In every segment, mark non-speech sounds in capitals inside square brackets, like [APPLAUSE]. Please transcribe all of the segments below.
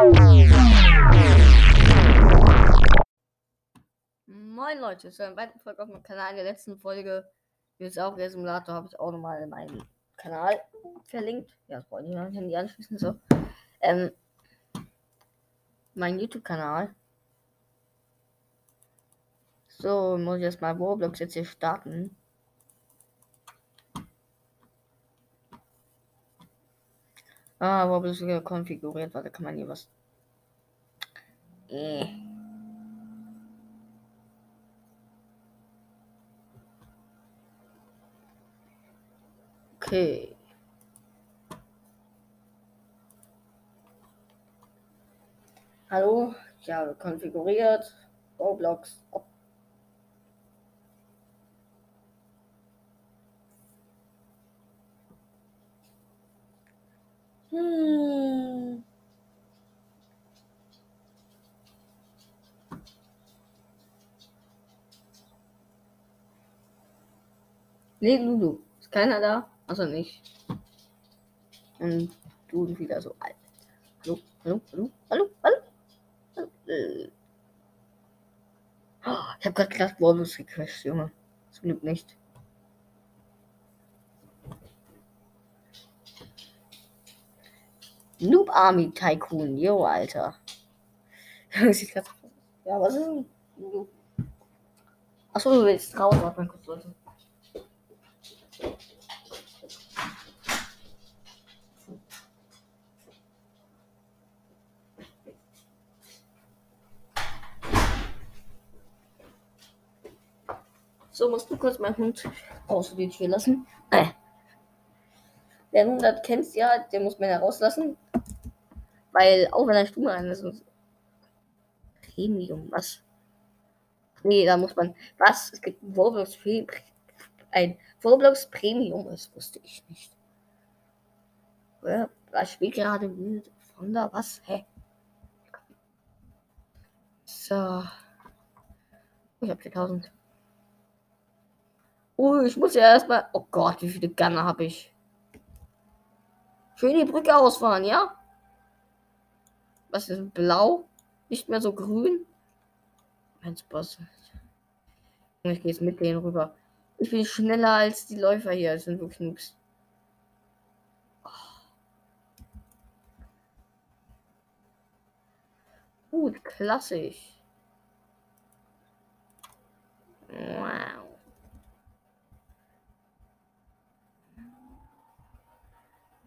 Moin Leute, zu einer weiteren Folge auf meinem Kanal. In der letzten Folge, jetzt auch der Simulator, habe ich auch nochmal meinen Kanal verlinkt. Ja, das wollte ich noch Handy anschließen. So. Ähm, mein YouTube-Kanal. So, muss ich erstmal Roblox jetzt hier starten. Ah, Roblox wieder konfiguriert. Warte, kann man hier was. Äh. Okay. Hallo, habe konfiguriert Roblox. Op hm. Nee, Lulu. Ist keiner da? Also nicht. Und du wieder so alt. Hallo, hallo, hallo, hallo, hallo. hallo. Ich habe gerade gedacht, Worbus gecrashed, Junge. Zum Glück nicht. Noob Army Tycoon, yo, Alter. [LAUGHS] ja, was ist denn? Achso, du willst raus, warte mal kurz, Leute. So, musst du kurz meinen Hund raus die Tür lassen. Äh. Wer Hund hat, kennst ja, der muss man ja rauslassen. Weil, auch wenn er stumm ist, ist Premium, was? Nee, da muss man. Was? Es gibt ein Roblox, ein Roblox Premium, das wusste ich nicht. Ja, was spielt gerade wild von da? Was? Hä? So. Ich hab 4000. Oh, ich muss ja erstmal. Oh Gott, wie viele Gunner habe ich? Schön die Brücke ausfahren, ja? Was ist blau? Nicht mehr so grün? Mein Boss. Ich gehe jetzt mit denen rüber. Ich bin schneller als die Läufer hier. Das sind wirklich Noobs. Oh. Gut, klassisch. Wow.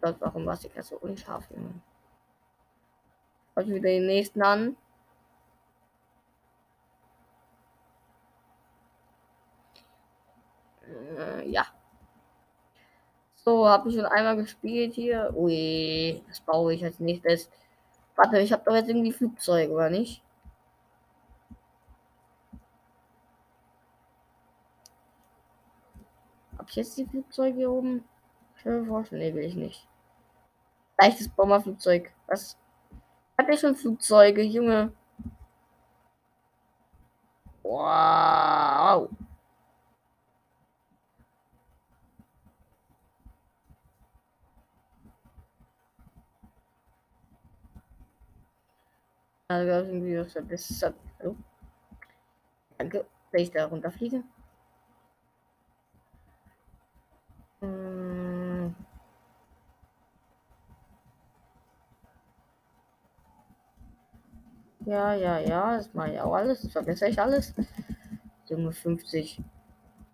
Gott, warum war ich so unscharf, Junge? Schau wieder den nächsten an. Äh, ja. So, habe ich schon einmal gespielt hier. Ui, das baue ich als nächstes. Warte, ich habe doch jetzt irgendwie Flugzeug, oder nicht? Hab ich jetzt die Flugzeuge hier oben? Ich will forschen. Nee, will ich nicht. Leichtes Bomberflugzeug. Was? Hat er schon Flugzeuge, Junge? Wow. Also irgendwie was verbessert. Hallo? Danke, wenn ich da runterfliege. Ja, ja, ja, das mache ich auch alles. Das verbessere ich alles. Junge, 50.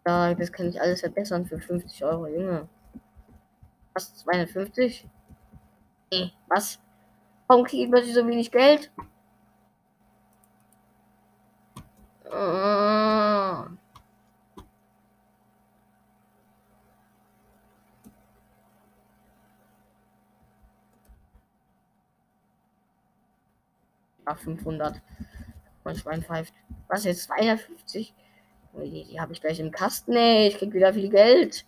Ja, das kann ich alles verbessern für 50 Euro, Junge. Was? 250? Nee, was? Warum kriege ich so wenig Geld? Ach, 500. Mein Schwein pfeift. Was jetzt? 250? Die, die habe ich gleich im Kasten. Nee, ich krieg wieder viel Geld.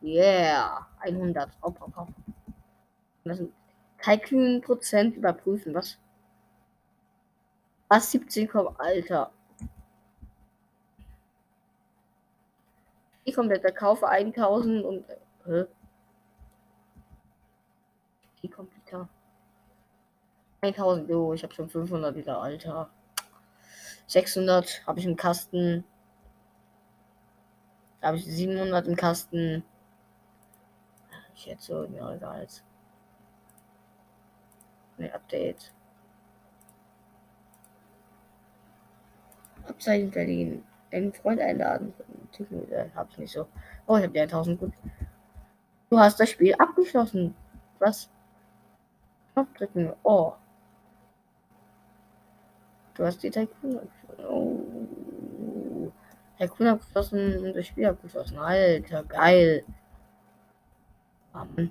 Yeah. 100. Hopp, hopp, hopp. Das sind Kalkül Prozent überprüfen. Was? Was? 17, Alter. Ich kompletter Kaufe 1000 und. Äh, die Computer. 1000, oh, ich habe schon 500 wieder, Alter. 600 habe ich im Kasten. Da habe ich 700 im Kasten. Ich hätte so, ja, egal. Ne, Update. Abzeichen Berlin. Einen Freund einladen. Äh, hab ich nicht so. Oh, ich habe die 1000 gut. Du hast das Spiel abgeschlossen. Was? Knopf drücken. Oh. Du hast die Tycoon Oh. Tycoon abgeschlossen und das Spiel abgeschlossen. Alter, geil. Um.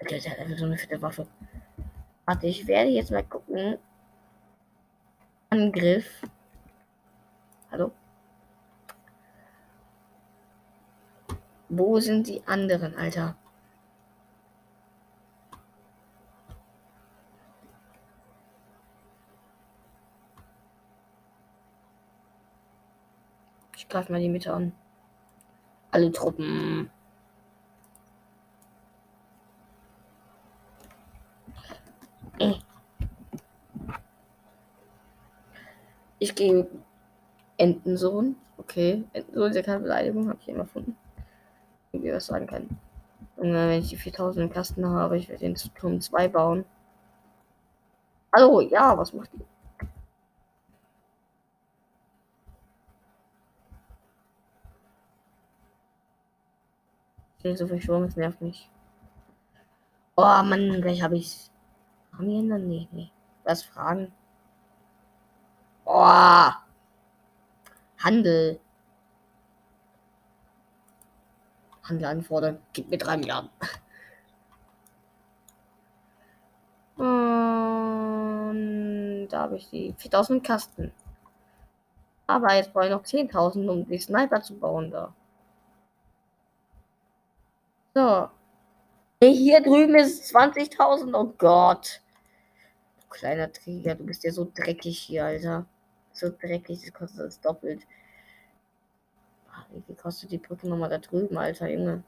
Alter, der hat einfach so eine fette Waffe. Warte, ich werde jetzt mal gucken. Angriff. Hallo? Wo sind die anderen, Alter? Ich greife mal die Mitte an. Alle Truppen. Ich gehe Entensohn. Okay. Entensohn ist ja keine Beleidigung, habe ich immer gefunden. Irgendwie was sagen kann. Und wenn ich die 4000 im Kasten habe, ich werde den Turm 2 bauen. Hallo, ja, was macht die? Ich so verschwommen, das nervt mich. Oh Mann, gleich habe ich's. Haben wir dann? Nee, nee. Was fragen? Oh. Handel. Handel anfordern. Gib mir drei Milliarden. [LAUGHS] Und da habe ich die 4000 Kasten. Aber jetzt brauche ich noch 10.000, um die Sniper zu bauen da. So. Hier drüben ist 20.000. Oh Gott. Du kleiner Träger, du bist ja so dreckig hier, Alter so dreckig, das kostet das doppelt. Wie viel kostet die Brücke nochmal da drüben, Alter, Junge?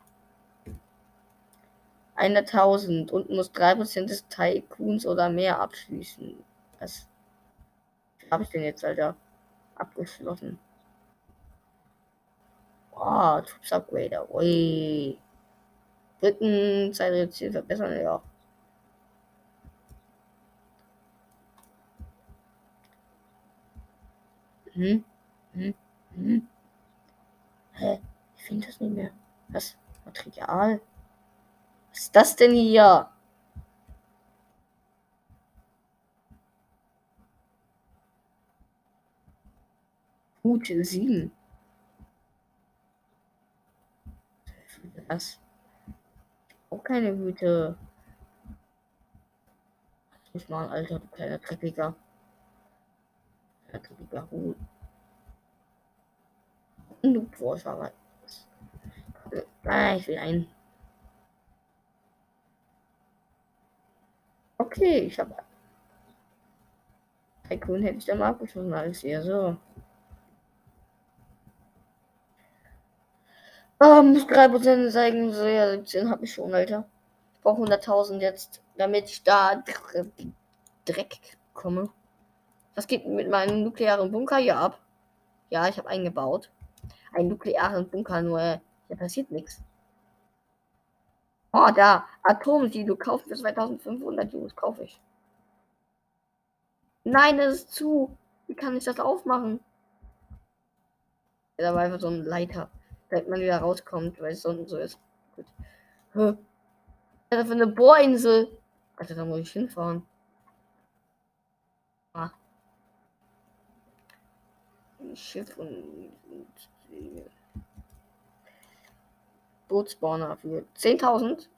100.000 und muss 3% des Tycoons oder mehr abschließen. Was habe ich denn jetzt, Alter? Abgeschlossen. Oh, Troops Upgrader. Ui. Brückenzeit reduzieren, verbessern, ja. Hm? Hm? Hm? Hä? Ich finde das nicht mehr. Was? Material? Was ist das denn hier? Gute 7. Was? Auch keine Hüte. Ich mal, Alter, du kleiner Dreckiger dreckiger Hut. Du Forscher. Ah, ich will ein. Okay, ich habe. Tycoon hätte ich dann mal abgeschossen, alles hier so. Ah, muss 3% zeigen, so ja, 17 habe ich schon, Alter. Ich brauche 100.000 jetzt, damit ich da Dreck komme. Was geht mit meinem nuklearen Bunker hier ab? Ja, ich habe eingebaut. Ein nuklearen Bunker, nur hier passiert nichts. Oh, da. Atomsilo kaufen für 2500 Jungs. Kaufe ich. Nein, das ist zu. Wie kann ich das aufmachen? Da war einfach so ein Leiter, damit man wieder rauskommt, weil es so, so ist. Gut. Hä? Das ist eine Bohrinsel. Also da muss ich hinfahren. Ah. Schiff und, und die Bootspawner für 10.000.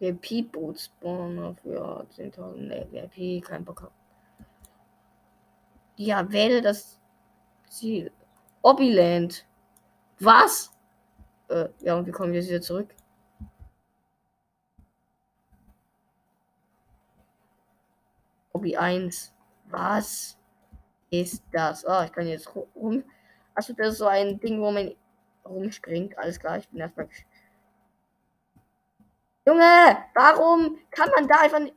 VIP-Bootspawner für 10.000. Ne, VIP, kein Bock. Ja, wähle das Ziel. Obiland. Was? Äh, ja, und wie kommen wir jetzt wieder zurück? Hobby 1. Was? Ist das? Oh, ich kann jetzt rum. Achso, das ist so ein Ding, wo man rumspringt. Alles klar, ich bin erstmal. Junge, warum kann man da einfach nicht.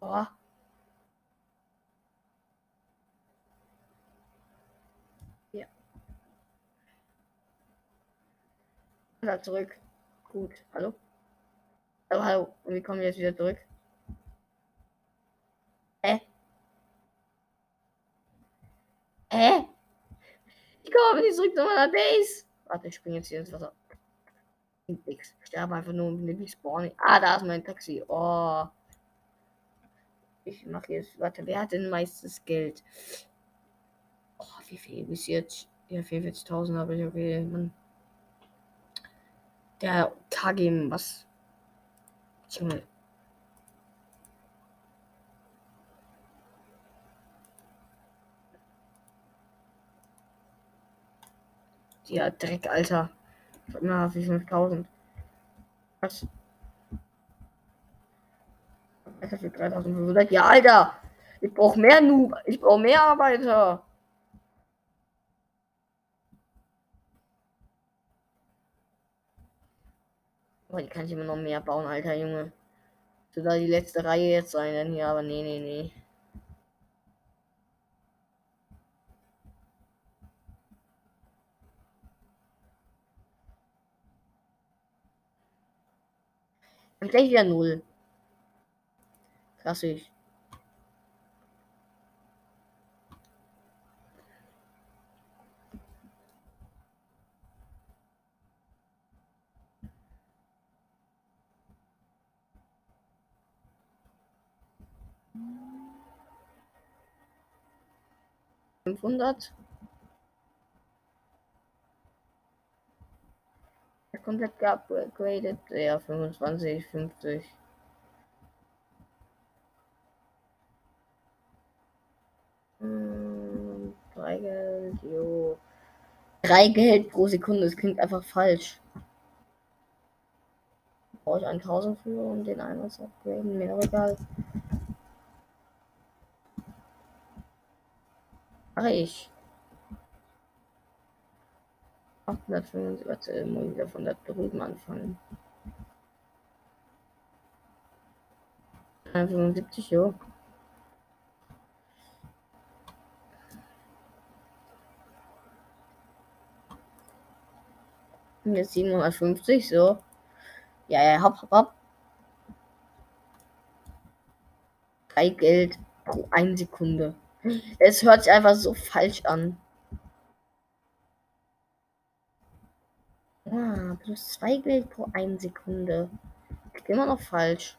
Oh. Da zurück. Gut, hallo? Oh, hallo. Und wie kommen wir jetzt wieder zurück? Hä? Hä? Ich komme nicht zurück zu meiner Base. Warte, ich springe jetzt hier ins Wasser. Ich sterbe einfach nur und bin spawnen. Ah, da ist mein Taxi. Oh. Ich mache jetzt. Warte, wer hat denn meistens Geld? Oh, wie viel bis jetzt? Ja, 44.000 habe ich. Okay, Mann. Der KG, was? Junge. Ja, Dreck, Alter. Na, wie 5000. Was? Alter, für 3500. Ja, Alter! Ich brauche mehr Noob. Ich brauche mehr Arbeiter. Oh, die kann ich immer noch mehr bauen, alter Junge. Soll da die letzte Reihe jetzt sein, denn hier, aber nee, nee, nee. Und gleich wieder null. Klassisch. Fünfhundert. komplett geupgradet. Ja, 25, 50. Hm, drei Geld, jo. Drei Geld pro Sekunde, das klingt einfach falsch. Brauche ich 1000 für, um den einmal zu upgraden, mir egal. Mache ich. 875, warte, muss ich wieder von da drüben anfangen. 75, jo. Jetzt 750, so. Ja, ja, hopp, hopp, hopp. Drei Geld pro eine Sekunde. Es hört sich einfach so falsch an. Ah, plus zwei Geld pro eine Sekunde. Immer noch falsch.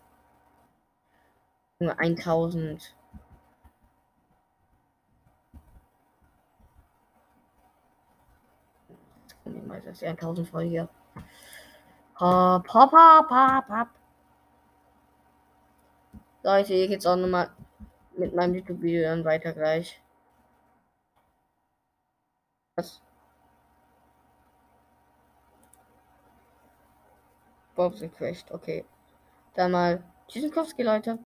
Nur 1000. Das ist ja 1000 voll hier. Hopp, hopp, hopp, hopp, hopp. Leute, hier geht's auch nochmal mit meinem YouTube-Video dann weiter gleich. Was? Bob's Quest, okay. Dann mal Tschüssikowski, Leute.